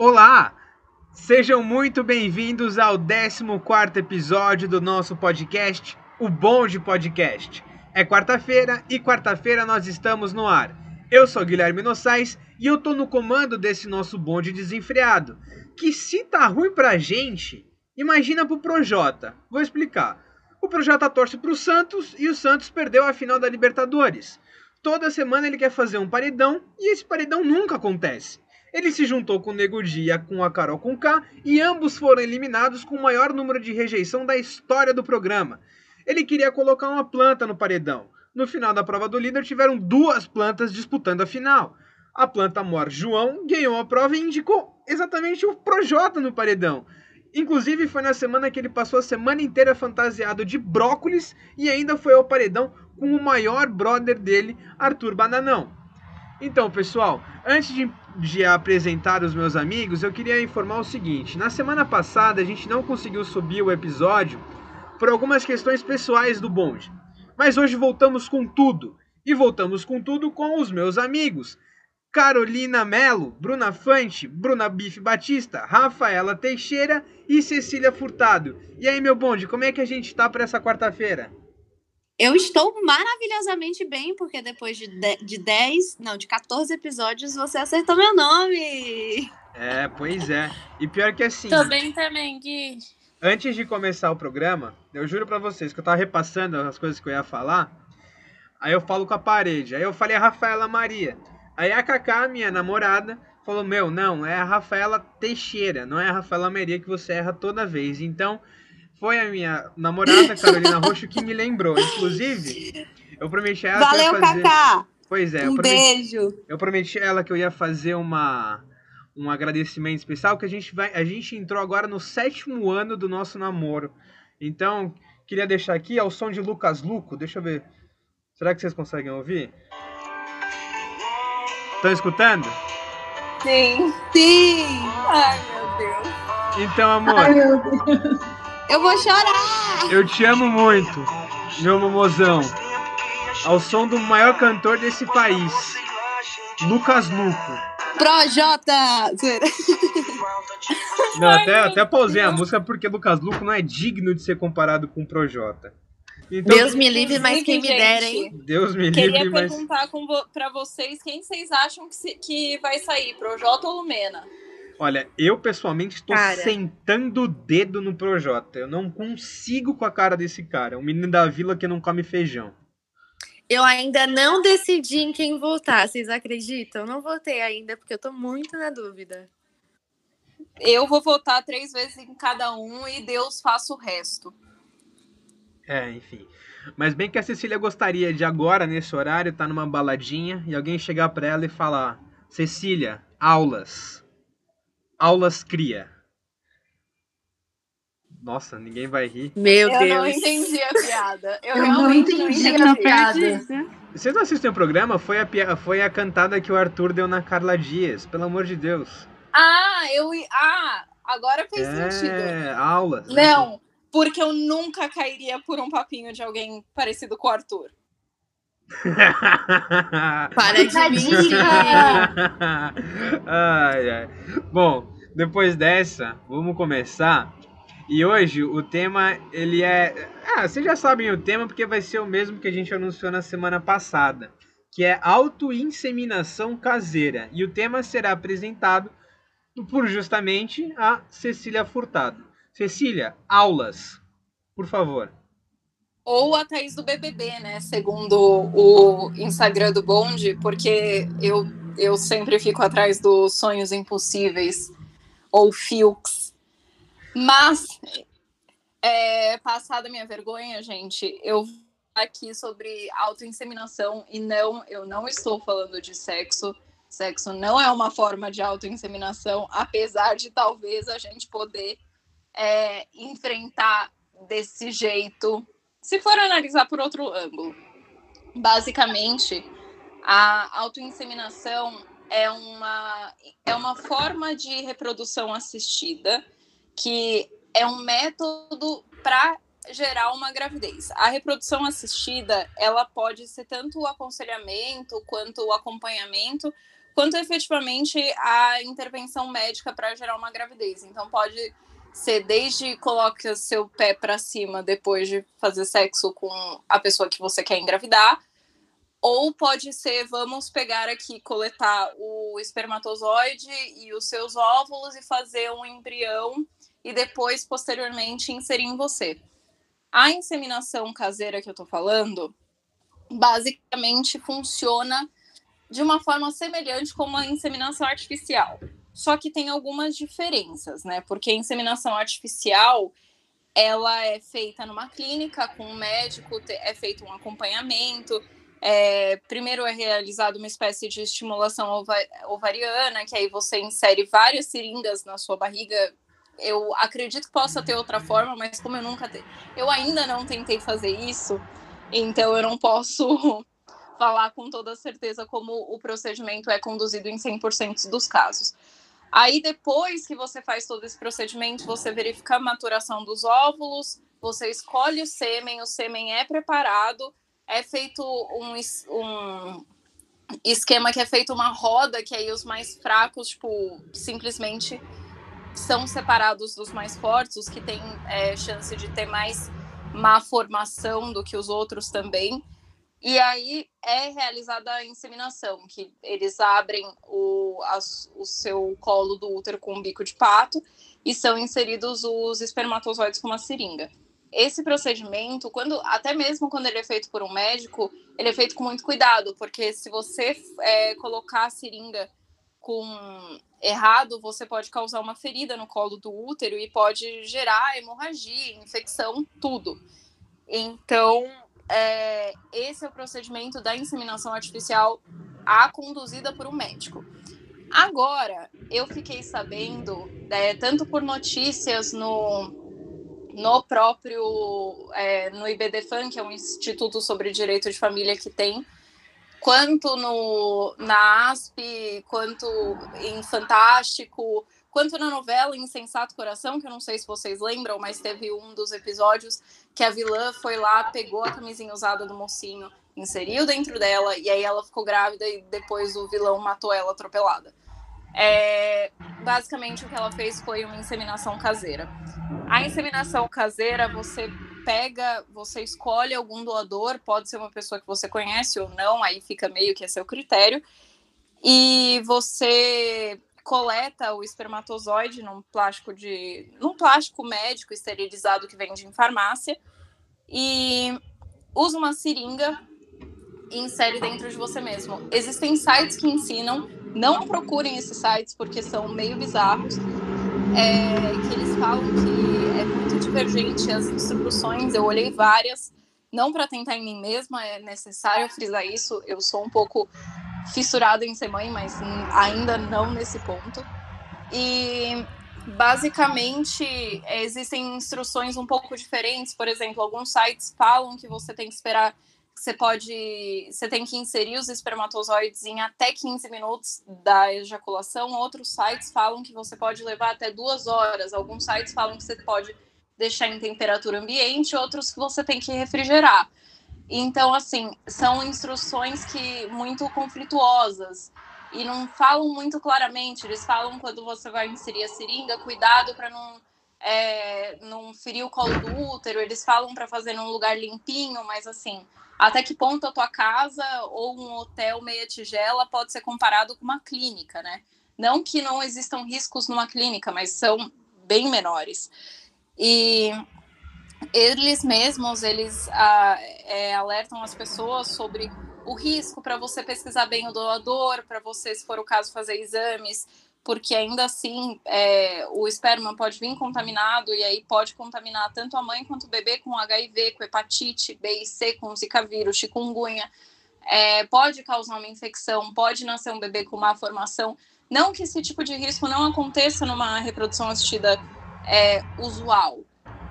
Olá! Sejam muito bem-vindos ao 14 episódio do nosso podcast, o Bonde Podcast. É quarta-feira e quarta-feira nós estamos no ar. Eu sou Guilherme Nossais e eu tô no comando desse nosso bonde desenfreado. Que se tá ruim pra gente, imagina pro Projota. Vou explicar. O Projota torce pro Santos e o Santos perdeu a final da Libertadores. Toda semana ele quer fazer um paredão e esse paredão nunca acontece. Ele se juntou com o Nego Dia com a Carol K e ambos foram eliminados com o maior número de rejeição da história do programa. Ele queria colocar uma planta no paredão. No final da prova do líder tiveram duas plantas disputando a final. A planta Mor João ganhou a prova e indicou exatamente o Projota no paredão. Inclusive foi na semana que ele passou a semana inteira fantasiado de brócolis e ainda foi ao paredão com o maior brother dele, Arthur Bananão. Então, pessoal, antes de, de, apresentar os meus amigos, eu queria informar o seguinte: na semana passada a gente não conseguiu subir o episódio por algumas questões pessoais do bonde. Mas hoje voltamos com tudo. E voltamos com tudo com os meus amigos. Carolina Melo, Bruna Fante, Bruna Bife Batista, Rafaela Teixeira e Cecília Furtado. E aí, meu bonde, como é que a gente tá para essa quarta-feira? Eu estou maravilhosamente bem, porque depois de, de 10, não, de 14 episódios, você acertou meu nome. É, pois é. E pior que assim. Tô bem também, Gui. Antes de começar o programa, eu juro para vocês que eu tava repassando as coisas que eu ia falar. Aí eu falo com a parede. Aí eu falei a Rafaela Maria. Aí a Cacá, minha namorada, falou: Meu, não, é a Rafaela Teixeira, não é a Rafaela Maria que você erra toda vez. Então, foi a minha namorada, Carolina Roxo, que me lembrou. Inclusive, eu prometi a ela Valeu, que eu ia fazer... Cacá! Pois é. Um eu prometi... beijo! Eu prometi a ela que eu ia fazer uma... um agradecimento especial, que a gente vai... A gente entrou agora no sétimo ano do nosso namoro. Então, queria deixar aqui ao som de Lucas Luco. Deixa eu ver. Será que vocês conseguem ouvir? Estão escutando? Sim. Sim! Ai, meu Deus. Então, amor... Ai, meu Deus. Eu vou chorar! Eu te amo muito, meu mamozão. Ao som do maior cantor desse país, Lucas Luco. Projota! Não, até, até pausei a música porque Lucas Luco não é digno de ser comparado com o Projota. Então, Deus me livre, mas quem me dera, hein? Deus me Queria livre, mas. perguntar com vo pra vocês quem vocês acham que, se- que vai sair, Projota ou Lumena? Olha, eu pessoalmente estou Cara. sentando o dedo no Projota. Eu não consigo com a cara desse cara. Um menino da vila que não come feijão. Eu ainda não decidi em quem votar, vocês acreditam? Não votei ainda, porque eu tô muito na dúvida. Eu vou votar três vezes em cada um e Deus faça o resto. É, enfim. Mas bem que a Cecília gostaria de agora, nesse horário, estar numa baladinha e alguém chegar pra ela e falar: Cecília, aulas. Aulas cria. Nossa, ninguém vai rir. Meu eu Deus. não entendi a piada. Eu, Eu não entendi não a entendi. piada. Vocês não assistem o programa? Foi a, pia- foi a cantada que o Arthur deu na Carla Dias, pelo amor de Deus. Ah, eu. Ah, agora fez sentido. É, aulas. Não, porque eu nunca cairia por um papinho de alguém parecido com o Arthur. Para de mentir. ai, ai. Bom, depois dessa, vamos começar. E hoje o tema, ele é... Ah, vocês já sabem o tema porque vai ser o mesmo que a gente anunciou na semana passada. Que é autoinseminação caseira. E o tema será apresentado por justamente a Cecília Furtado. Cecília, aulas, por favor. Ou a Thaís do BBB, né? Segundo o Instagram do Bonde, porque eu, eu sempre fico atrás dos sonhos impossíveis ou Filks. Mas, é, passada minha vergonha, gente, eu aqui sobre autoinseminação e não, eu não estou falando de sexo. Sexo não é uma forma de autoinseminação, apesar de talvez a gente poder é, enfrentar desse jeito se for analisar por outro ângulo. Basicamente, a autoinseminação é uma, é uma forma de reprodução assistida que é um método para gerar uma gravidez. A reprodução assistida, ela pode ser tanto o aconselhamento quanto o acompanhamento quanto efetivamente a intervenção médica para gerar uma gravidez. Então, pode ser desde coloque seu pé para cima depois de fazer sexo com a pessoa que você quer engravidar, ou pode ser vamos pegar aqui, coletar o espermatozoide e os seus óvulos e fazer um embrião e depois, posteriormente, inserir em você. A inseminação caseira que eu tô falando, basicamente funciona de uma forma semelhante como a inseminação artificial. Só que tem algumas diferenças, né? Porque a inseminação artificial ela é feita numa clínica com um médico, é feito um acompanhamento. É, primeiro é realizado uma espécie de estimulação ovariana, que aí você insere várias seringas na sua barriga. Eu acredito que possa ter outra forma, mas como eu nunca te... eu ainda não tentei fazer isso, então eu não posso falar com toda certeza como o procedimento é conduzido em 100% dos casos. Aí depois que você faz todo esse procedimento, você verifica a maturação dos óvulos, você escolhe o sêmen, o sêmen é preparado, é feito um, um esquema que é feito uma roda, que aí os mais fracos, tipo, simplesmente são separados dos mais fortes, os que têm é, chance de ter mais má formação do que os outros também. E aí é realizada a inseminação, que eles abrem o, o seu colo do útero com um bico de pato e são inseridos os espermatozoides com uma seringa. Esse procedimento, quando até mesmo quando ele é feito por um médico, ele é feito com muito cuidado, porque se você é, colocar a seringa com errado, você pode causar uma ferida no colo do útero e pode gerar hemorragia, infecção, tudo. Então, é, esse é o procedimento da inseminação artificial a conduzida por um médico. Agora, eu fiquei sabendo, é, tanto por notícias no, no próprio, é, no IBDFAN, que é um instituto sobre direito de família que tem, quanto no, na ASP, quanto em Fantástico, quanto na novela Insensato Coração, que eu não sei se vocês lembram, mas teve um dos episódios que a vilã foi lá, pegou a camisinha usada do mocinho, inseriu dentro dela, e aí ela ficou grávida e depois o vilão matou ela atropelada. É, basicamente o que ela fez foi uma inseminação caseira. A inseminação caseira, você pega, você escolhe algum doador, pode ser uma pessoa que você conhece ou não, aí fica meio que é seu critério, e você coleta o espermatozoide num plástico de num plástico médico esterilizado que vende em farmácia e usa uma seringa e insere dentro de você mesmo. Existem sites que ensinam, não procurem esses sites porque são meio bizarros, é, que eles falam que é muito divergente as instruções. Eu olhei várias, não para tentar em mim mesma, é necessário frisar isso. Eu sou um pouco fissurada em ser mãe, mas ainda não nesse ponto. E basicamente existem instruções um pouco diferentes. Por exemplo, alguns sites falam que você tem que esperar, você pode, você tem que inserir os espermatozoides em até 15 minutos da ejaculação. Outros sites falam que você pode levar até duas horas. Alguns sites falam que você pode deixar em temperatura ambiente, outros que você tem que refrigerar. Então, assim, são instruções que muito conflituosas e não falam muito claramente. Eles falam quando você vai inserir a seringa, cuidado para não é, não ferir o colo do útero. Eles falam para fazer num lugar limpinho, mas assim, até que ponto a tua casa ou um hotel meia tigela pode ser comparado com uma clínica, né? Não que não existam riscos numa clínica, mas são bem menores. E eles mesmos eles ah, é, alertam as pessoas sobre o risco para você pesquisar bem o doador, para você, se for o caso, fazer exames, porque ainda assim é, o esperma pode vir contaminado e aí pode contaminar tanto a mãe quanto o bebê com HIV, com hepatite B e C, com zika vírus, chikungunya. É, pode causar uma infecção, pode nascer um bebê com má formação. Não que esse tipo de risco não aconteça numa reprodução assistida é, usual,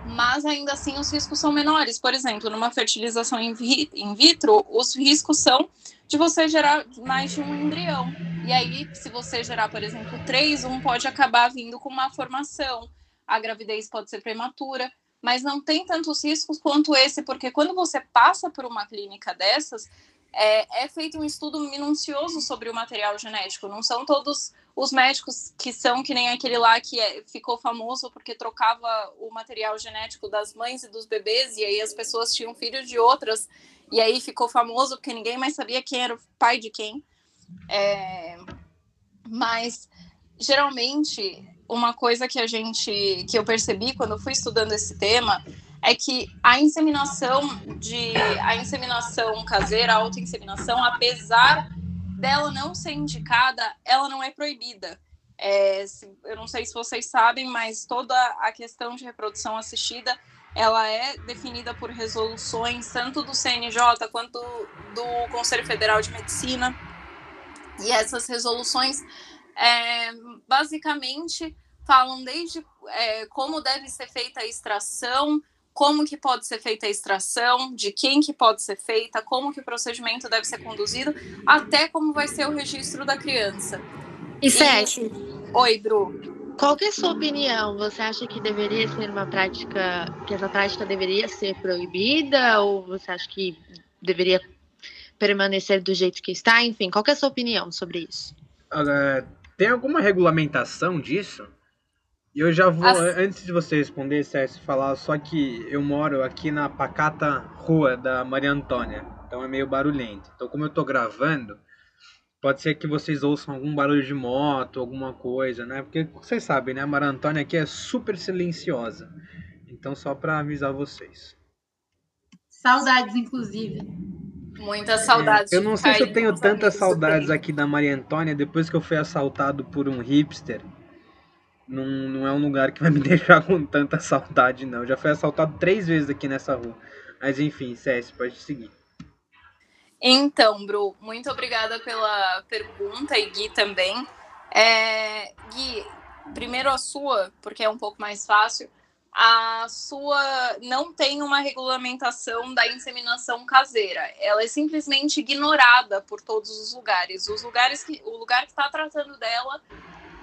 mas ainda assim os riscos são menores. Por exemplo, numa fertilização in, vi in vitro, os riscos são de você gerar mais de um embrião. E aí, se você gerar, por exemplo, três, um pode acabar vindo com uma formação. A gravidez pode ser prematura, mas não tem tantos riscos quanto esse, porque quando você passa por uma clínica dessas, é, é feito um estudo minucioso sobre o material genético. Não são todos os médicos que são que nem aquele lá que é, ficou famoso porque trocava o material genético das mães e dos bebês, e aí as pessoas tinham filhos de outras, e aí ficou famoso porque ninguém mais sabia quem era o pai de quem. É, mas geralmente uma coisa que a gente que eu percebi quando fui estudando esse tema é que a inseminação de a inseminação caseira, a autoinseminação, apesar dela não ser indicada, ela não é proibida. É, eu não sei se vocês sabem, mas toda a questão de reprodução assistida ela é definida por resoluções tanto do CNJ quanto do Conselho Federal de Medicina. E essas resoluções é, basicamente falam desde é, como deve ser feita a extração, como que pode ser feita a extração, de quem que pode ser feita, como que o procedimento deve ser conduzido, até como vai ser o registro da criança. E, Sete. Oi, Bru. Qual que é a sua opinião? Você acha que deveria ser uma prática, que essa prática deveria ser proibida ou você acha que deveria permanecer do jeito que está? Enfim, qual que é a sua opinião sobre isso? Uh, tem alguma regulamentação disso? E eu já vou, As... antes de você responder, César, falar só que eu moro aqui na pacata rua da Maria Antônia. Então é meio barulhento. Então, como eu tô gravando, pode ser que vocês ouçam algum barulho de moto, alguma coisa, né? Porque vocês sabem, né? A Maria Antônia aqui é super silenciosa. Então, só para avisar vocês. Saudades, inclusive. Muitas saudades. É, eu não sei se eu tenho tantas saudades aqui da Maria Antônia depois que eu fui assaltado por um hipster não, não é um lugar que vai me deixar com tanta saudade, não. já fui assaltado três vezes aqui nessa rua. Mas enfim, CS, pode seguir. Então, Bru, muito obrigada pela pergunta e Gui também. É, Gui, primeiro a sua, porque é um pouco mais fácil. A sua não tem uma regulamentação da inseminação caseira. Ela é simplesmente ignorada por todos os lugares. Os lugares que o lugar que está tratando dela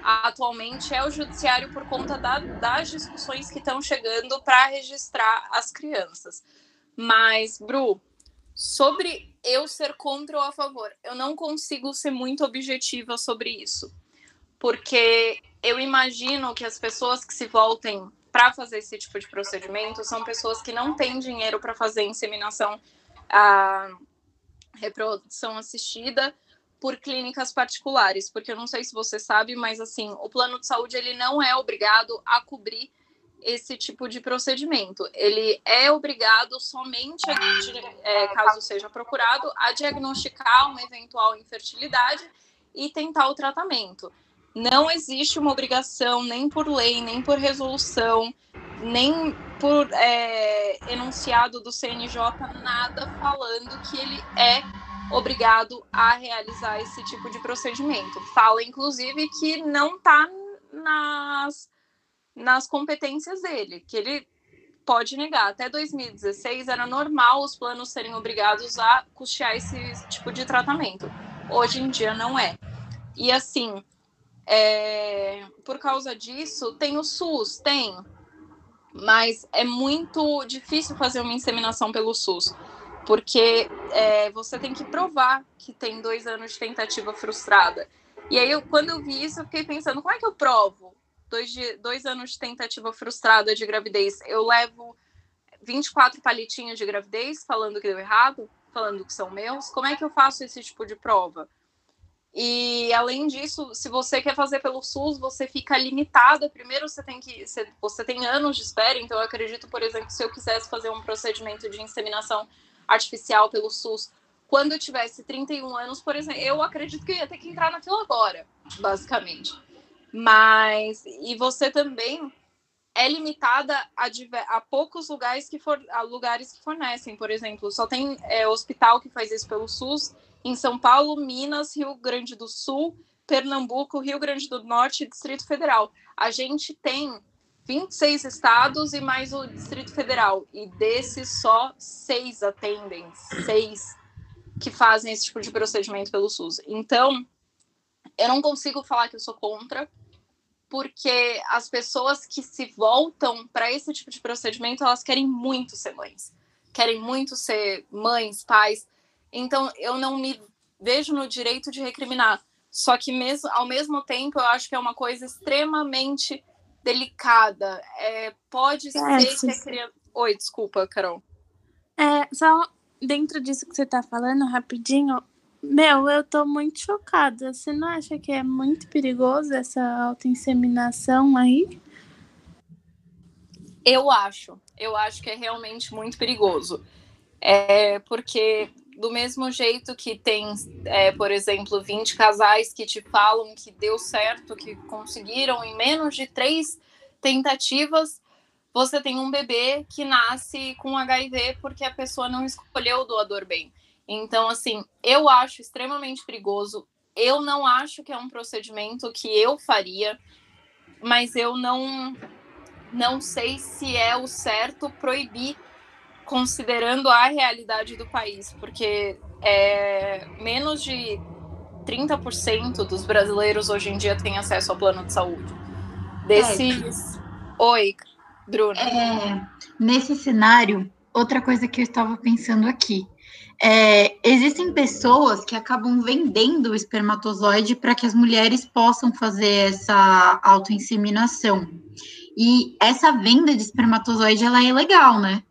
atualmente é o judiciário por conta da, das discussões que estão chegando para registrar as crianças. Mas, Bru, sobre eu ser contra ou a favor, eu não consigo ser muito objetiva sobre isso. Porque eu imagino que as pessoas que se voltem para fazer esse tipo de procedimento são pessoas que não têm dinheiro para fazer inseminação, a reprodução assistida por clínicas particulares, porque eu não sei se você sabe, mas assim, o plano de saúde ele não é obrigado a cobrir esse tipo de procedimento. Ele é obrigado somente, a, é, caso seja procurado, a diagnosticar uma eventual infertilidade e tentar o tratamento. Não existe uma obrigação, nem por lei, nem por resolução, nem por é, enunciado do CNJ, nada falando que ele é obrigado a realizar esse tipo de procedimento. Fala, inclusive, que não está nas, nas competências dele, que ele pode negar. Até 2016 era normal os planos serem obrigados a custear esse tipo de tratamento. Hoje em dia não é. E assim, é, por causa disso, tem o SUS, tem, mas é muito difícil fazer uma inseminação pelo SUS porque é, você tem que provar que tem dois anos de tentativa frustrada. E aí, eu, quando eu vi isso, eu fiquei pensando, como é que eu provo dois, de, dois anos de tentativa frustrada de gravidez? Eu levo 24 palitinhos de gravidez falando que deu errado, falando que são meus? Como é que eu faço esse tipo de prova? E além disso, se você quer fazer pelo SUS, você fica limitada. Primeiro, você tem que você tem anos de espera. Então, eu acredito, por exemplo, se eu quisesse fazer um procedimento de inseminação artificial pelo SUS quando eu tivesse 31 anos, por exemplo, eu acredito que eu ia ter que entrar na fila agora, basicamente. Mas, e você também é limitada a, a poucos lugares que, for, lugares que fornecem, por exemplo, só tem é, hospital que faz isso pelo SUS em São Paulo, Minas, Rio Grande do Sul, Pernambuco, Rio Grande do Norte e Distrito Federal. A gente tem 26 estados e mais o Distrito Federal. E desses, só seis atendem, seis que fazem esse tipo de procedimento pelo SUS. Então, eu não consigo falar que eu sou contra, porque as pessoas que se voltam para esse tipo de procedimento, elas querem muito ser mães. Querem muito ser mães, pais. Então, eu não me vejo no direito de recriminar. Só que, mesmo, ao mesmo tempo, eu acho que é uma coisa extremamente delicada. É, pode é, ser que a criança. Oi, desculpa, Carol. É, só dentro disso que você tá falando, rapidinho, meu, eu tô muito chocada. Você não acha que é muito perigoso essa autoinseminação aí? Eu acho. Eu acho que é realmente muito perigoso. É porque do mesmo jeito que tem, é, por exemplo, 20 casais que te falam que deu certo, que conseguiram em menos de três tentativas, você tem um bebê que nasce com HIV porque a pessoa não escolheu o doador bem. Então, assim, eu acho extremamente perigoso. Eu não acho que é um procedimento que eu faria, mas eu não não sei se é o certo proibir considerando a realidade do país, porque é, menos de 30% dos brasileiros hoje em dia têm acesso ao plano de saúde. Desses. É. Oi, Bruna. É, nesse cenário, outra coisa que eu estava pensando aqui. É, existem pessoas que acabam vendendo o espermatozoide para que as mulheres possam fazer essa autoinseminação. E essa venda de espermatozoide ela é ilegal, né?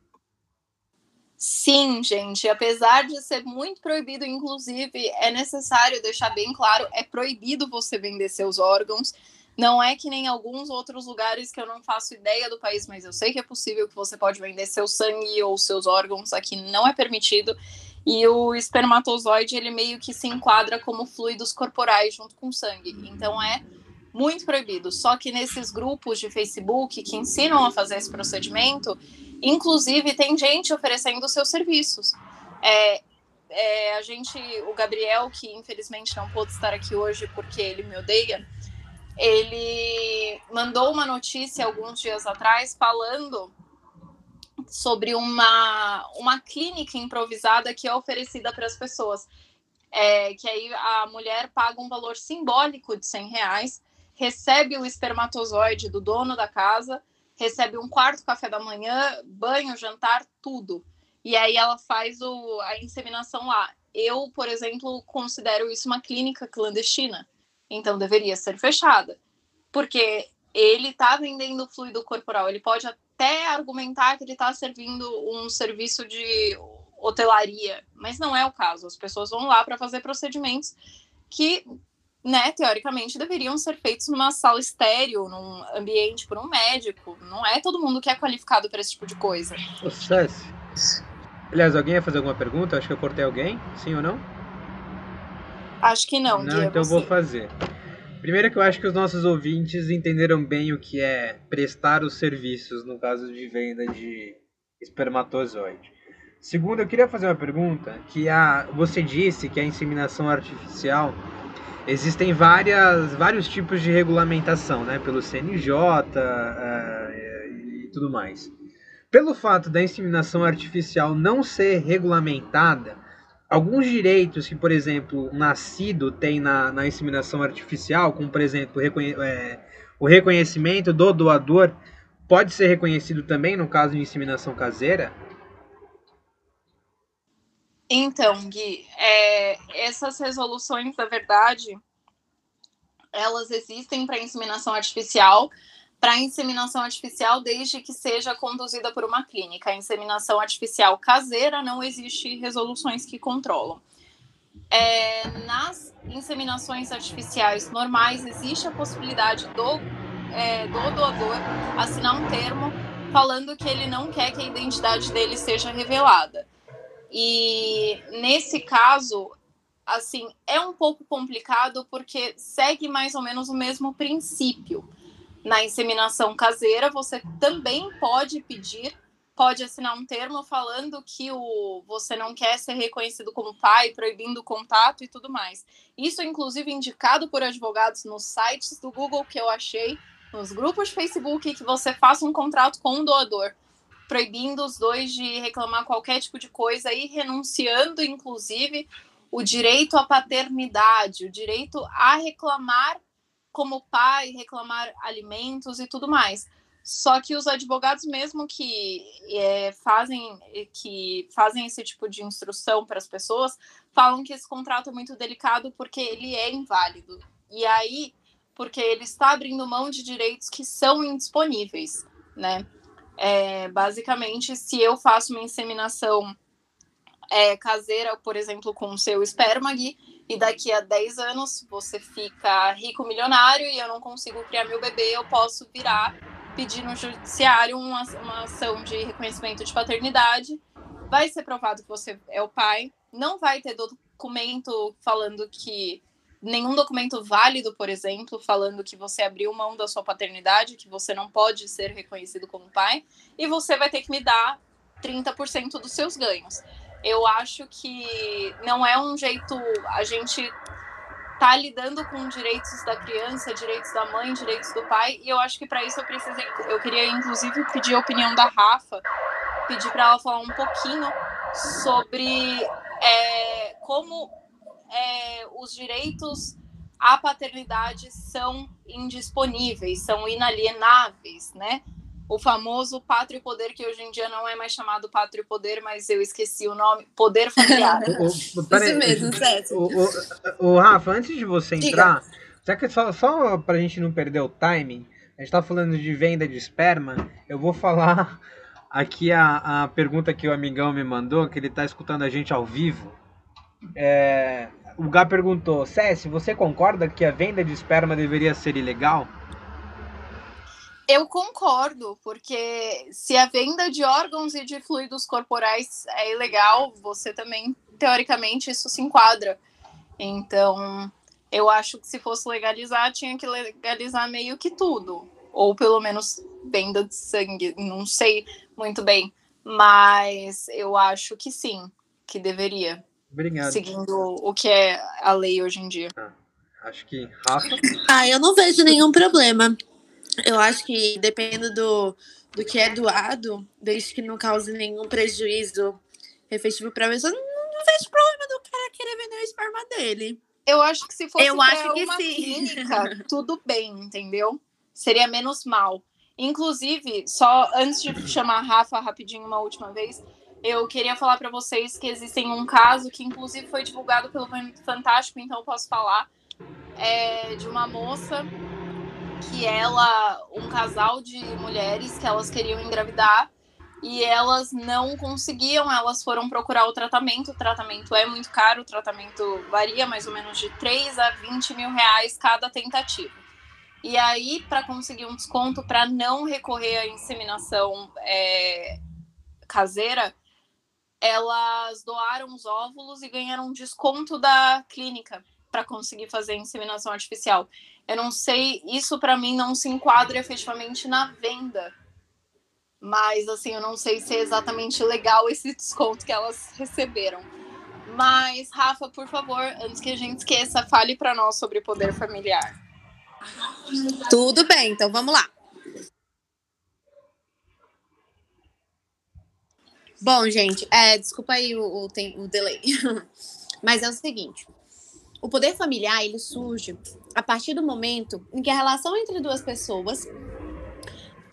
Sim, gente, apesar de ser muito proibido, inclusive, é necessário deixar bem claro, é proibido você vender seus órgãos. Não é que nem alguns outros lugares que eu não faço ideia do país, mas eu sei que é possível que você pode vender seu sangue ou seus órgãos, aqui não é permitido. E o espermatozoide, ele meio que se enquadra como fluidos corporais junto com sangue. Então é muito proibido. Só que nesses grupos de Facebook que ensinam a fazer esse procedimento, Inclusive, tem gente oferecendo seus serviços. É, é, a gente, o Gabriel, que infelizmente não pôde estar aqui hoje porque ele me odeia, ele mandou uma notícia alguns dias atrás falando sobre uma, uma clínica improvisada que é oferecida para as pessoas. É, que aí a mulher paga um valor simbólico de 100 reais, recebe o espermatozoide do dono da casa recebe um quarto café da manhã, banho, jantar, tudo. E aí ela faz o, a inseminação lá. Eu, por exemplo, considero isso uma clínica clandestina. Então deveria ser fechada. Porque ele está vendendo fluido corporal. Ele pode até argumentar que ele está servindo um serviço de hotelaria, mas não é o caso. As pessoas vão lá para fazer procedimentos que né, teoricamente deveriam ser feitos numa sala estéreo, num ambiente por um médico. Não é todo mundo que é qualificado para esse tipo de coisa. Sucesso. Aliás, alguém ia fazer alguma pergunta? Acho que eu cortei alguém, sim ou não? Acho que não. Não, então vou fazer. Primeiro que eu acho que os nossos ouvintes entenderam bem o que é prestar os serviços no caso de venda de espermatozoide. Segundo, eu queria fazer uma pergunta que a você disse que a inseminação artificial existem várias, vários tipos de regulamentação, né? Pelo CNJ uh, eh, e tudo mais. Pelo fato da inseminação artificial não ser regulamentada, alguns direitos que, por exemplo, o nascido tem na, na inseminação artificial, como, por exemplo, reconhe é, o reconhecimento do doador, pode ser reconhecido também no caso de inseminação caseira? Então, Gui, é, essas resoluções, na verdade, elas existem para inseminação artificial, para inseminação artificial desde que seja conduzida por uma clínica. A inseminação artificial caseira não existe resoluções que controlam. É, nas inseminações artificiais normais existe a possibilidade do, é, do doador assinar um termo falando que ele não quer que a identidade dele seja revelada. E nesse caso, assim, é um pouco complicado porque segue mais ou menos o mesmo princípio. Na inseminação caseira, você também pode pedir, pode assinar um termo falando que o você não quer ser reconhecido como pai, proibindo o contato e tudo mais. Isso inclusive indicado por advogados nos sites do Google que eu achei, nos grupos de Facebook que você faça um contrato com um doador proibindo os dois de reclamar qualquer tipo de coisa e renunciando, inclusive, o direito à paternidade, o direito a reclamar como pai, reclamar alimentos e tudo mais. Só que os advogados mesmo que é, fazem que fazem esse tipo de instrução para as pessoas falam que esse contrato é muito delicado porque ele é inválido. E aí, porque ele está abrindo mão de direitos que são indisponíveis, né? É, basicamente, se eu faço uma inseminação é, caseira, por exemplo, com o seu esperma, Gui, e daqui a 10 anos você fica rico, milionário, e eu não consigo criar meu bebê, eu posso virar, pedir no judiciário uma, uma ação de reconhecimento de paternidade, vai ser provado que você é o pai, não vai ter documento falando que nenhum documento válido, por exemplo, falando que você abriu mão da sua paternidade, que você não pode ser reconhecido como pai, e você vai ter que me dar 30% dos seus ganhos. Eu acho que não é um jeito a gente tá lidando com direitos da criança, direitos da mãe, direitos do pai, e eu acho que para isso eu precisei, eu queria inclusive pedir a opinião da Rafa, pedir para ela falar um pouquinho sobre é, como é, os direitos à paternidade são indisponíveis, são inalienáveis, né? O famoso pátrio poder, que hoje em dia não é mais chamado pátrio poder, mas eu esqueci o nome, poder familiar. o, o, Isso mesmo, César. O, o, o, Rafa, antes de você entrar, já que só, só pra gente não perder o timing, a gente tá falando de venda de esperma, eu vou falar aqui a, a pergunta que o amigão me mandou, que ele tá escutando a gente ao vivo. É, o Gá perguntou: César, você concorda que a venda de esperma deveria ser ilegal? Eu concordo, porque se a venda de órgãos e de fluidos corporais é ilegal, você também, teoricamente, isso se enquadra. Então, eu acho que se fosse legalizar, tinha que legalizar meio que tudo. Ou pelo menos venda de sangue, não sei muito bem. Mas eu acho que sim, que deveria. Obrigado. Seguindo o que é a lei hoje em dia. Ah, acho que Rafa. Ah, eu não vejo nenhum problema. Eu acho que dependendo do, do que é doado, desde que não cause nenhum prejuízo efetivo para a pessoa, não, não vejo problema do cara querer vender o esperma dele. Eu acho que se fosse eu acho que uma sim. clínica, tudo bem, entendeu? Seria menos mal. Inclusive, só antes de chamar a Rafa rapidinho uma última vez, eu queria falar para vocês que existem um caso que, inclusive, foi divulgado pelo Fantástico, então eu posso falar, é, de uma moça que ela, um casal de mulheres que elas queriam engravidar e elas não conseguiam, elas foram procurar o tratamento. O tratamento é muito caro, o tratamento varia mais ou menos de 3 a 20 mil reais cada tentativa. E aí, para conseguir um desconto, para não recorrer à inseminação é, caseira, elas doaram os óvulos e ganharam um desconto da clínica para conseguir fazer inseminação artificial. Eu não sei, isso para mim não se enquadra efetivamente na venda. Mas assim, eu não sei se é exatamente legal esse desconto que elas receberam. Mas Rafa, por favor, antes que a gente esqueça, fale para nós sobre poder familiar. Tudo bem, então vamos lá. Bom, gente, é, desculpa aí o, o, o delay. Mas é o seguinte: o poder familiar ele surge a partir do momento em que a relação entre duas pessoas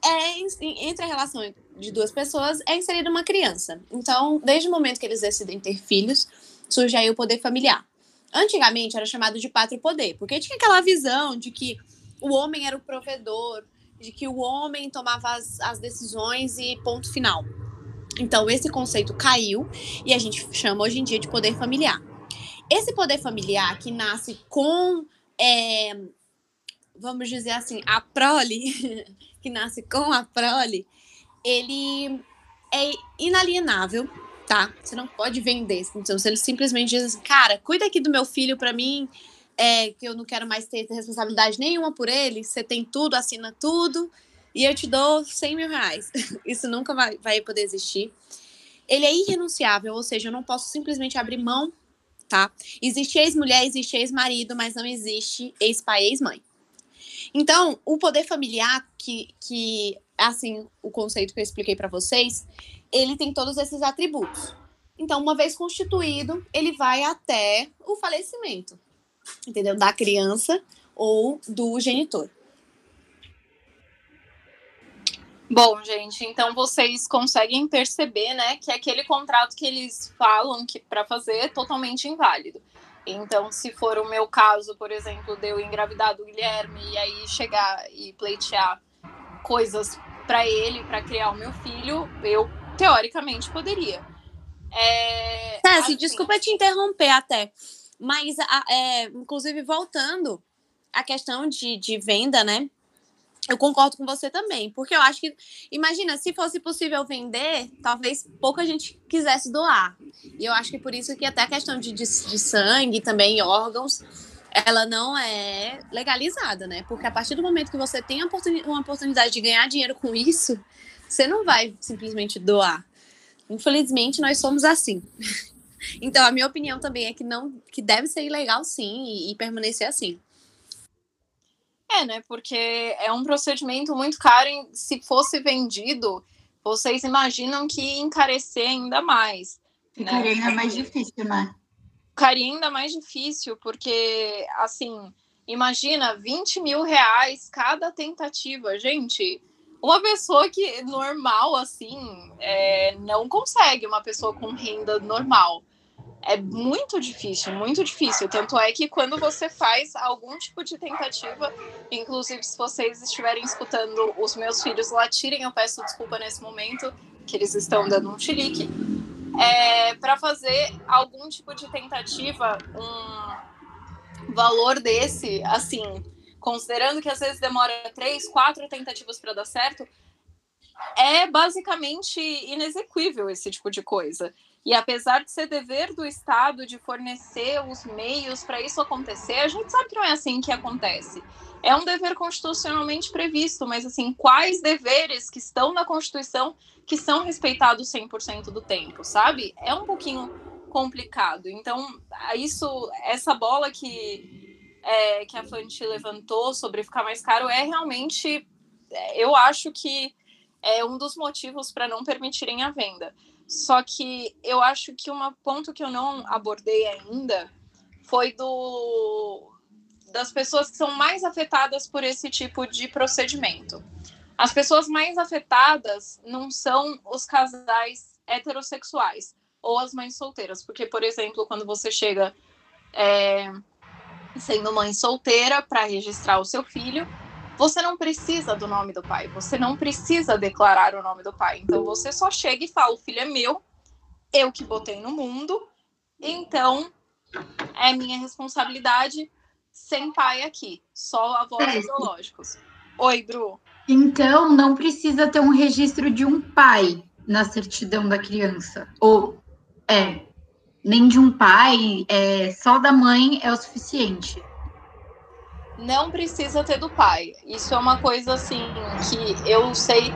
é entre a relação de duas pessoas é inserida uma criança. Então, desde o momento que eles decidem ter filhos, surge aí o poder familiar. Antigamente era chamado de pátrio poder, porque tinha aquela visão de que o homem era o provedor, de que o homem tomava as, as decisões e ponto final. Então, esse conceito caiu e a gente chama hoje em dia de poder familiar. Esse poder familiar que nasce com, é, vamos dizer assim, a prole, que nasce com a prole, ele é inalienável, tá? Você não pode vender. Então, se ele simplesmente diz assim, cara, cuida aqui do meu filho para mim, é, que eu não quero mais ter responsabilidade nenhuma por ele, você tem tudo, assina tudo, e eu te dou 100 mil reais. Isso nunca vai, vai poder existir. Ele é irrenunciável, ou seja, eu não posso simplesmente abrir mão, tá? Existe ex-mulher, existe ex-marido, mas não existe ex-pai, ex-mãe. Então, o poder familiar, que, que assim, o conceito que eu expliquei para vocês, ele tem todos esses atributos. Então, uma vez constituído, ele vai até o falecimento, entendeu? Da criança ou do genitor. Bom, gente, então vocês conseguem perceber, né, que aquele contrato que eles falam que para fazer é totalmente inválido. Então, se for o meu caso, por exemplo, de eu engravidar do Guilherme e aí chegar e pleitear coisas para ele, para criar o meu filho, eu teoricamente poderia. É, César, assim, desculpa te interromper até, mas é, inclusive voltando à questão de, de venda, né? Eu concordo com você também, porque eu acho que, imagina, se fosse possível vender, talvez pouca gente quisesse doar. E eu acho que por isso que até a questão de, de, de sangue, também órgãos, ela não é legalizada, né? Porque a partir do momento que você tem uma oportunidade de ganhar dinheiro com isso, você não vai simplesmente doar. Infelizmente, nós somos assim. Então, a minha opinião também é que não, que deve ser ilegal sim e, e permanecer assim. É, né? Porque é um procedimento muito caro. E se fosse vendido, vocês imaginam que ia encarecer ainda mais. Ficaria né? ainda mais difícil, né? Ficaria ainda mais difícil, porque, assim, imagina 20 mil reais cada tentativa. Gente, uma pessoa que normal, assim, é, não consegue, uma pessoa com renda normal é muito difícil, muito difícil. Tanto é que quando você faz algum tipo de tentativa, inclusive se vocês estiverem escutando os meus filhos latirem, eu peço desculpa nesse momento, que eles estão dando um chilique, é, para fazer algum tipo de tentativa, um valor desse, assim, considerando que às vezes demora três, quatro tentativas para dar certo, é basicamente inexequível esse tipo de coisa. E apesar de ser dever do Estado de fornecer os meios para isso acontecer, a gente sabe que não é assim que acontece. É um dever constitucionalmente previsto, mas assim, quais deveres que estão na Constituição que são respeitados 100% do tempo, sabe? É um pouquinho complicado. Então, isso, essa bola que, é, que a Fanti levantou sobre ficar mais caro é realmente, é, eu acho que é um dos motivos para não permitirem a venda. Só que eu acho que um ponto que eu não abordei ainda foi do das pessoas que são mais afetadas por esse tipo de procedimento. As pessoas mais afetadas não são os casais heterossexuais ou as mães solteiras, porque, por exemplo, quando você chega é, sendo mãe solteira para registrar o seu filho, você não precisa do nome do pai, você não precisa declarar o nome do pai. Então você só chega e fala: o filho é meu, eu que botei no mundo, então é minha responsabilidade sem pai aqui, só avós é. biológicos. Oi, Bru. Então não precisa ter um registro de um pai na certidão da criança. Ou é, nem de um pai, é, só da mãe é o suficiente não precisa ter do pai. Isso é uma coisa assim que eu sei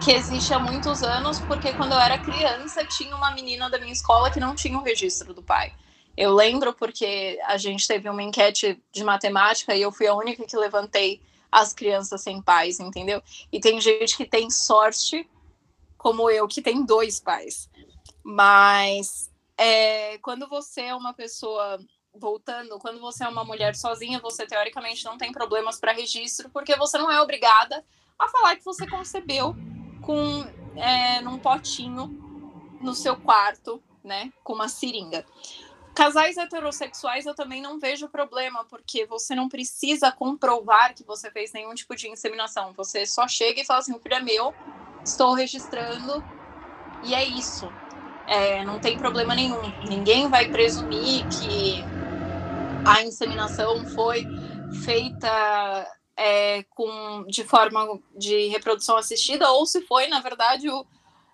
que existe há muitos anos, porque quando eu era criança tinha uma menina da minha escola que não tinha o registro do pai. Eu lembro porque a gente teve uma enquete de matemática e eu fui a única que levantei as crianças sem pais, entendeu? E tem gente que tem sorte, como eu, que tem dois pais. Mas é, quando você é uma pessoa voltando, quando você é uma mulher sozinha, você teoricamente não tem problemas para registro, porque você não é obrigada a falar que você concebeu com é, num potinho no seu quarto, né, com uma seringa. Casais heterossexuais eu também não vejo problema, porque você não precisa comprovar que você fez nenhum tipo de inseminação. Você só chega e fala assim: o filho é meu, estou registrando, e é isso. É, não tem problema nenhum. Ninguém vai presumir que a inseminação foi feita é, com, de forma de reprodução assistida ou se foi, na verdade, o,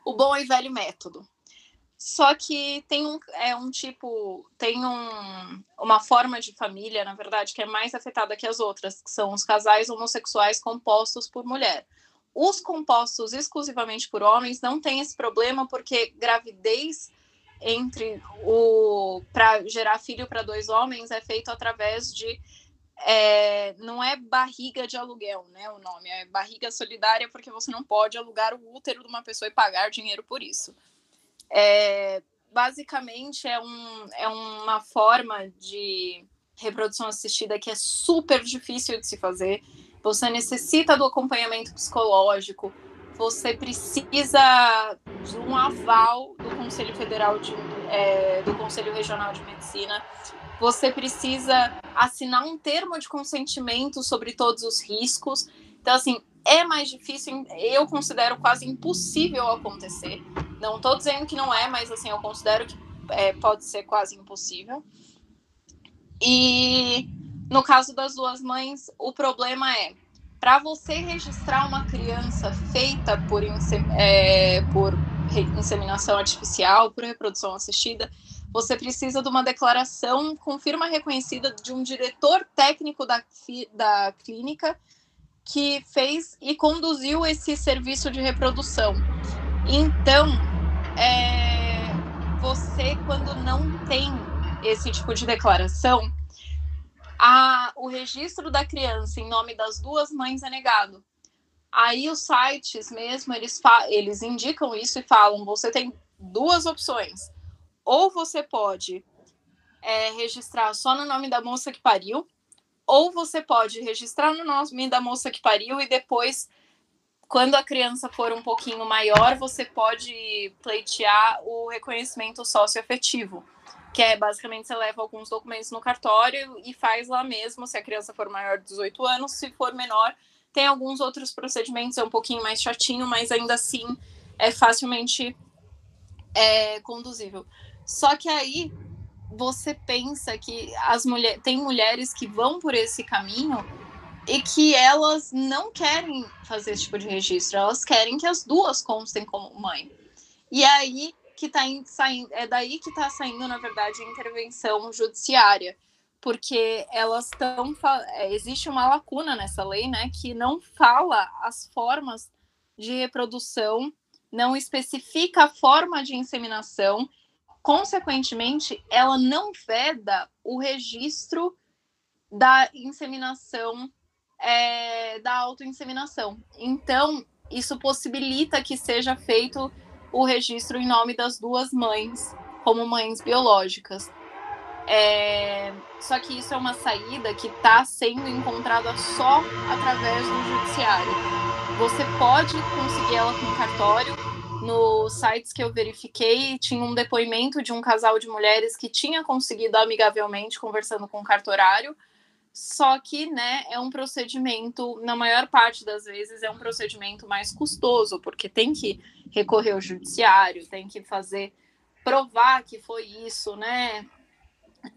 o bom e velho método. Só que tem um, é um tipo, tem um, uma forma de família, na verdade, que é mais afetada que as outras, que são os casais homossexuais compostos por mulher. Os compostos exclusivamente por homens não tem esse problema, porque gravidez entre o para gerar filho para dois homens é feito através de é, não é barriga de aluguel, né? O nome é barriga solidária porque você não pode alugar o útero de uma pessoa e pagar dinheiro por isso. É, basicamente é, um, é uma forma de reprodução assistida que é super difícil de se fazer. Você necessita do acompanhamento psicológico, você precisa de um aval do Conselho Federal de, é, do Conselho Regional de Medicina. Você precisa assinar um termo de consentimento sobre todos os riscos. Então, assim, é mais difícil, eu considero quase impossível acontecer. Não estou dizendo que não é, mas assim, eu considero que é, pode ser quase impossível. E no caso das duas mães, o problema é para você registrar uma criança feita por, é, por inseminação artificial, por reprodução assistida, você precisa de uma declaração com firma reconhecida de um diretor técnico da, da clínica que fez e conduziu esse serviço de reprodução. Então, é, você, quando não tem esse tipo de declaração, a, o registro da criança em nome das duas mães é negado. Aí os sites mesmo, eles, eles indicam isso e falam, você tem duas opções. Ou você pode é, registrar só no nome da moça que pariu, ou você pode registrar no nome da moça que pariu e depois, quando a criança for um pouquinho maior, você pode pleitear o reconhecimento socioafetivo que é basicamente você leva alguns documentos no cartório e faz lá mesmo, se a criança for maior de 18 anos, se for menor, tem alguns outros procedimentos, é um pouquinho mais chatinho, mas ainda assim é facilmente é, conduzível. Só que aí você pensa que as mulheres tem mulheres que vão por esse caminho e que elas não querem fazer esse tipo de registro, elas querem que as duas constem como mãe. E aí que está saindo, é daí que está saindo, na verdade, a intervenção judiciária, porque elas estão. É, existe uma lacuna nessa lei, né, que não fala as formas de reprodução, não especifica a forma de inseminação, consequentemente, ela não veda o registro da inseminação, é, da autoinseminação. Então, isso possibilita que seja feito o registro em nome das duas mães como mães biológicas. É... Só que isso é uma saída que está sendo encontrada só através do judiciário. Você pode conseguir ela com cartório. Nos sites que eu verifiquei, tinha um depoimento de um casal de mulheres que tinha conseguido amigavelmente conversando com o cartorário. Só que, né, é um procedimento, na maior parte das vezes, é um procedimento mais custoso, porque tem que recorrer ao judiciário, tem que fazer provar que foi isso, né?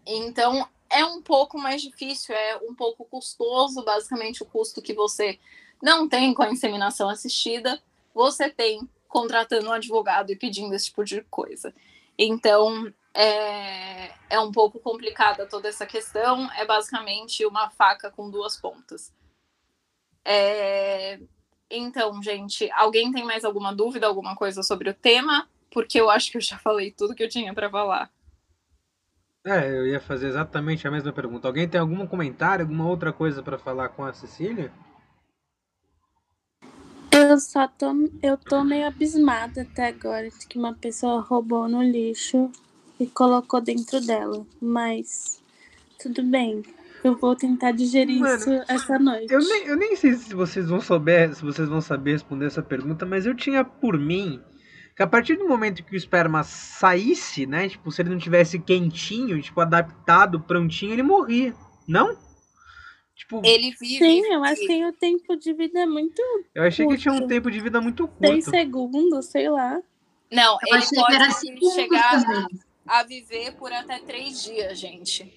Então é um pouco mais difícil, é um pouco custoso, basicamente o custo que você não tem com a inseminação assistida, você tem contratando um advogado e pedindo esse tipo de coisa. Então é, é um pouco complicada toda essa questão, é basicamente uma faca com duas pontas. É, então, gente, alguém tem mais alguma dúvida, alguma coisa sobre o tema? Porque eu acho que eu já falei tudo que eu tinha para falar. É, eu ia fazer exatamente a mesma pergunta. Alguém tem algum comentário, alguma outra coisa para falar com a Cecília? Eu só tô, eu tô meio abismada até agora de que uma pessoa roubou no lixo e colocou dentro dela, mas tudo bem. Eu vou tentar digerir Mano, isso essa noite. Eu nem, eu nem sei se vocês vão saber, se vocês vão saber responder essa pergunta, mas eu tinha por mim que a partir do momento que o esperma saísse, né, tipo, se ele não tivesse quentinho, tipo, adaptado, prontinho, ele morria. Não? Tipo, ele vive. Sim, eu acho que o tempo de vida é muito. Eu achei curto. que tinha um tempo de vida muito curto. Seis segundos, sei lá. Não, eu ele pode chegar a viver por até três dias, gente.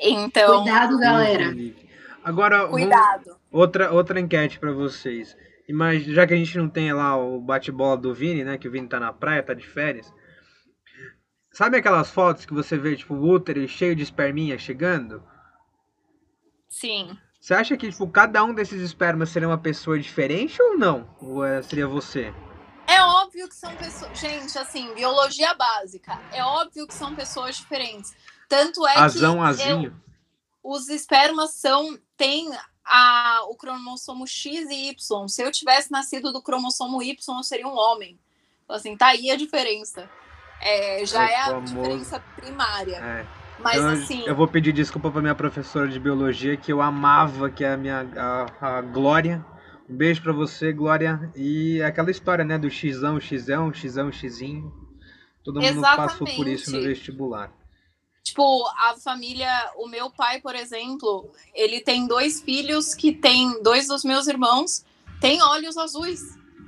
Então. Cuidado, galera. Agora, Cuidado. outra, outra enquete para vocês. Imagina, já que a gente não tem lá o bate-bola do Vini, né? Que o Vini tá na praia, tá de férias. Sabe aquelas fotos que você vê, tipo, o útero cheio de esperminha chegando? Sim. Você acha que, tipo, cada um desses espermas seria uma pessoa diferente ou não? Ou é, seria você? Óbvio que são pessoas. Gente, assim, biologia básica. É óbvio que são pessoas diferentes. Tanto é Azão, que azinho. Eu, os espermas são têm a, o cromossomo X e Y. Se eu tivesse nascido do cromossomo Y, eu seria um homem. Então, assim, tá aí a diferença. É, já é, é a famoso... diferença primária. É. Mas então, assim. Eu vou pedir desculpa para minha professora de biologia, que eu amava, que é a minha a, a Glória, Um beijo pra você, Glória. E aquela história, né, do xão, xão, xão, xizinho. Todo mundo passou por isso no vestibular. Tipo, a família, o meu pai, por exemplo, ele tem dois filhos que tem dois dos meus irmãos têm olhos azuis.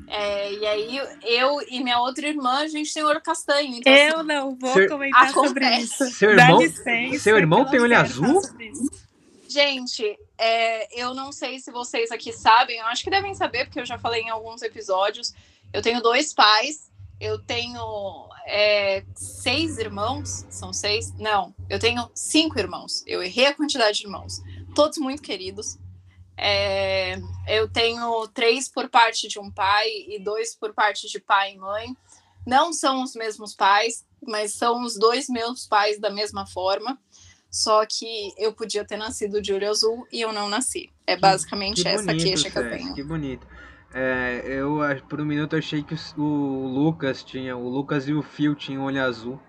É, e aí eu e minha outra irmã, a gente tem olho castanho. Então, eu assim, não vou Seu... comentar acontece. sobre isso. Seu irmão, licença, seu irmão tem olho azul? Gente, é, eu não sei se vocês aqui sabem, eu acho que devem saber, porque eu já falei em alguns episódios. Eu tenho dois pais, eu tenho é, seis irmãos, são seis? Não, eu tenho cinco irmãos. Eu errei a quantidade de irmãos, todos muito queridos. É, eu tenho três por parte de um pai e dois por parte de pai e mãe. Não são os mesmos pais, mas são os dois meus pais da mesma forma. Só que eu podia ter nascido de olho azul e eu não nasci. É basicamente que essa bonito, queixa que eu tenho. Que bonito. É, eu por um minuto achei que o, o Lucas tinha, o Lucas e o Phil tinham olho azul.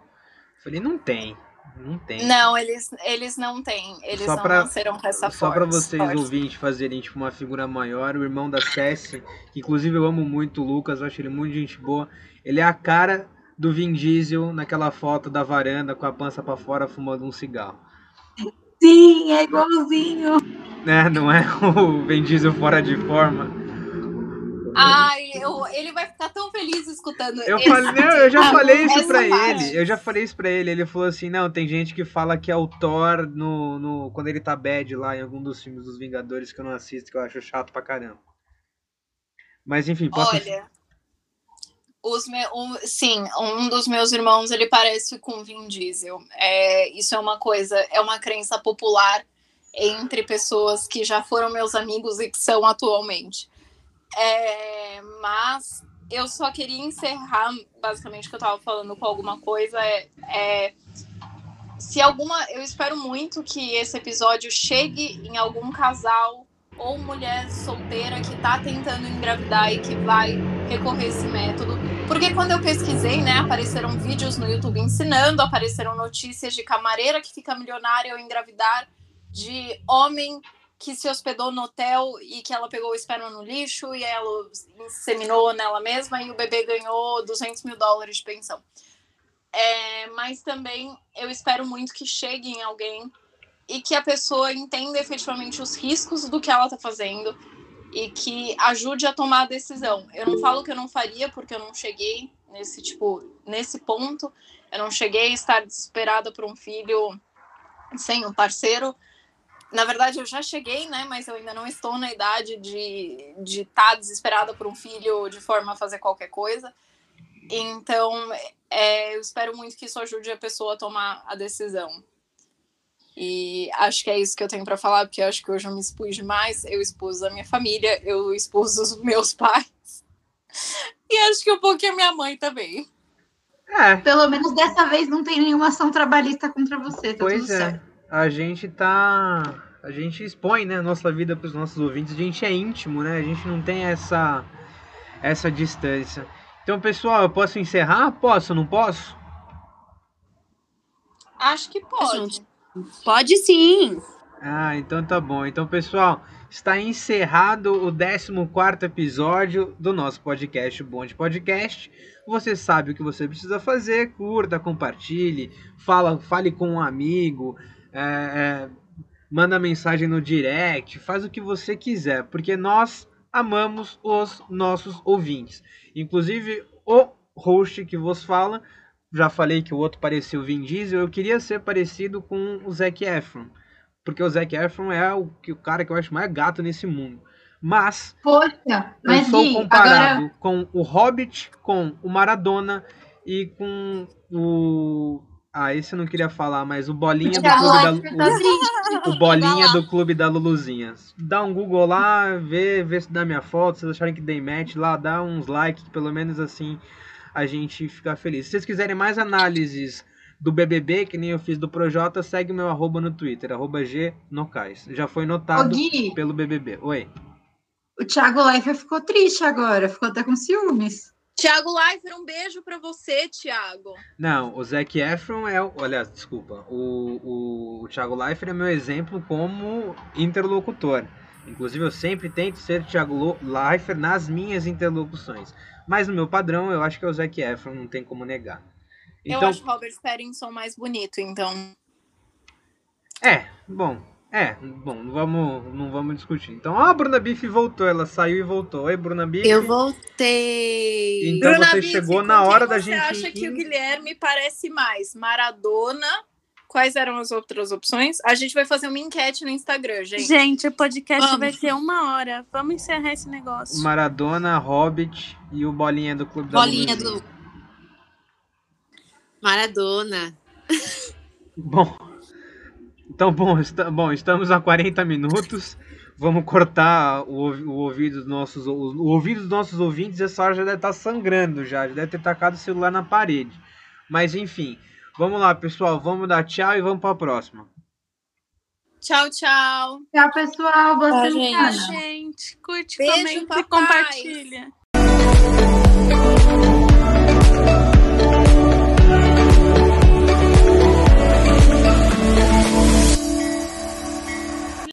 Falei, não tem. Não tem. Não, eles, eles não têm. Eles só não pra, nasceram com essa Só para vocês forte. ouvintes fazerem tipo, uma figura maior, o irmão da Cessi, que inclusive eu amo muito o Lucas, eu acho ele muito gente boa. Ele é a cara do Vin Diesel naquela foto da varanda com a pança para fora fumando um cigarro. Sim, é igualzinho. É, não é o Vin Diesel fora de forma. Ai, eu, ele vai ficar tão feliz escutando eu falei, não, eu já falei isso pra parte. ele. Eu já falei isso pra ele. Ele falou assim: não, tem gente que fala que é o Thor no, no, quando ele tá bad lá em algum dos filmes dos Vingadores que eu não assisto, que eu acho chato pra caramba. Mas enfim, posso. Olha. Os me... um, sim, um dos meus irmãos ele parece com Vin Diesel. É, isso é uma coisa, é uma crença popular entre pessoas que já foram meus amigos e que são atualmente. É, mas eu só queria encerrar, basicamente, o que eu estava falando com alguma coisa. É, é, se alguma. Eu espero muito que esse episódio chegue em algum casal ou mulher solteira que está tentando engravidar e que vai recorrer a esse método. Porque quando eu pesquisei, né, apareceram vídeos no YouTube ensinando, apareceram notícias de camareira que fica milionária ao engravidar, de homem que se hospedou no hotel e que ela pegou o esperma no lixo e ela inseminou nela mesma e o bebê ganhou 200 mil dólares de pensão. É, mas também eu espero muito que chegue em alguém e que a pessoa entenda efetivamente os riscos do que ela está fazendo e que ajude a tomar a decisão. Eu não falo que eu não faria porque eu não cheguei nesse tipo nesse ponto. Eu não cheguei a estar desesperada por um filho sem um parceiro, na verdade, eu já cheguei, né? Mas eu ainda não estou na idade de estar de tá desesperada por um filho de forma a fazer qualquer coisa. Então, é, eu espero muito que isso ajude a pessoa a tomar a decisão. E acho que é isso que eu tenho para falar, porque eu acho que hoje eu me expus demais. Eu expus a minha família, eu expus os meus pais. E acho que um pouquinho a minha mãe também. É. Pelo menos dessa vez não tem nenhuma ação trabalhista contra você, tá pois tudo é. certo a gente tá. A gente expõe, né, nossa vida para os nossos ouvintes. A gente é íntimo, né? A gente não tem essa essa distância. Então, pessoal, eu posso encerrar? Posso, não posso? Acho que pode. Pode sim. Ah, então tá bom. Então, pessoal, está encerrado o 14 episódio do nosso podcast, Bonde Podcast. Você sabe o que você precisa fazer, curta, compartilhe, fala, fale com um amigo, é, é, manda mensagem no direct, faz o que você quiser, porque nós amamos os nossos ouvintes. Inclusive, o host que vos fala, já falei que o outro parecia o Vin Diesel, eu queria ser parecido com o Zac Efron, porque o Zac Efron é o, o cara que eu acho mais gato nesse mundo. Mas, Poxa, mas eu sou comparado agora... com o Hobbit, com o Maradona e com o ah, esse eu não queria falar, mas o Bolinha do Clube da o, o Bolinha do Clube da Luluzinha. Dá um Google lá, vê, vê se dá minha foto, se vocês acharem que dei match lá, dá uns likes, pelo menos assim a gente fica feliz. Se vocês quiserem mais análises do BBB, que nem eu fiz do Projota, segue meu arroba no Twitter, arroba gnocais. Já foi notado Ô, pelo BBB. Oi. O Thiago Leifert ficou triste agora, ficou até com ciúmes. Tiago Leifert, um beijo para você, Tiago. Não, o Zac Efron é. Olha, desculpa. O, o, o Thiago Leifert é meu exemplo como interlocutor. Inclusive, eu sempre tento ser Thiago Leifert nas minhas interlocuções. Mas no meu padrão, eu acho que é o Zac Efron, não tem como negar. Então, eu acho Robert Pattinson mais bonito, então. É, bom. É, bom, não vamos, não vamos discutir. Então, a Bruna Biff voltou, ela saiu e voltou. Oi, Bruna Biff. Eu voltei. Então Bruna você Biff, chegou na hora da você gente. acha que o Guilherme parece mais? Maradona? Quais eram as outras opções? A gente vai fazer uma enquete no Instagram, gente. Gente, o podcast Vamos. vai ter uma hora. Vamos encerrar esse negócio. Maradona, Hobbit e o Bolinha do Clube da Bolinha do. Maradona. Bom. Então, bom, está- bom, estamos a 40 minutos. Vamos cortar o, o ouvido dos nossos o, o ouvido dos nossos ouvintes. Essa hora já deve estar sangrando já, já deve ter tacado o celular na parede. Mas enfim, vamos lá, pessoal, vamos dar tchau e vamos para a próxima. Tchau, tchau. Tchau, pessoal. Boa Tá, semana. gente. Curte, Beijo, comenta e papai. compartilha.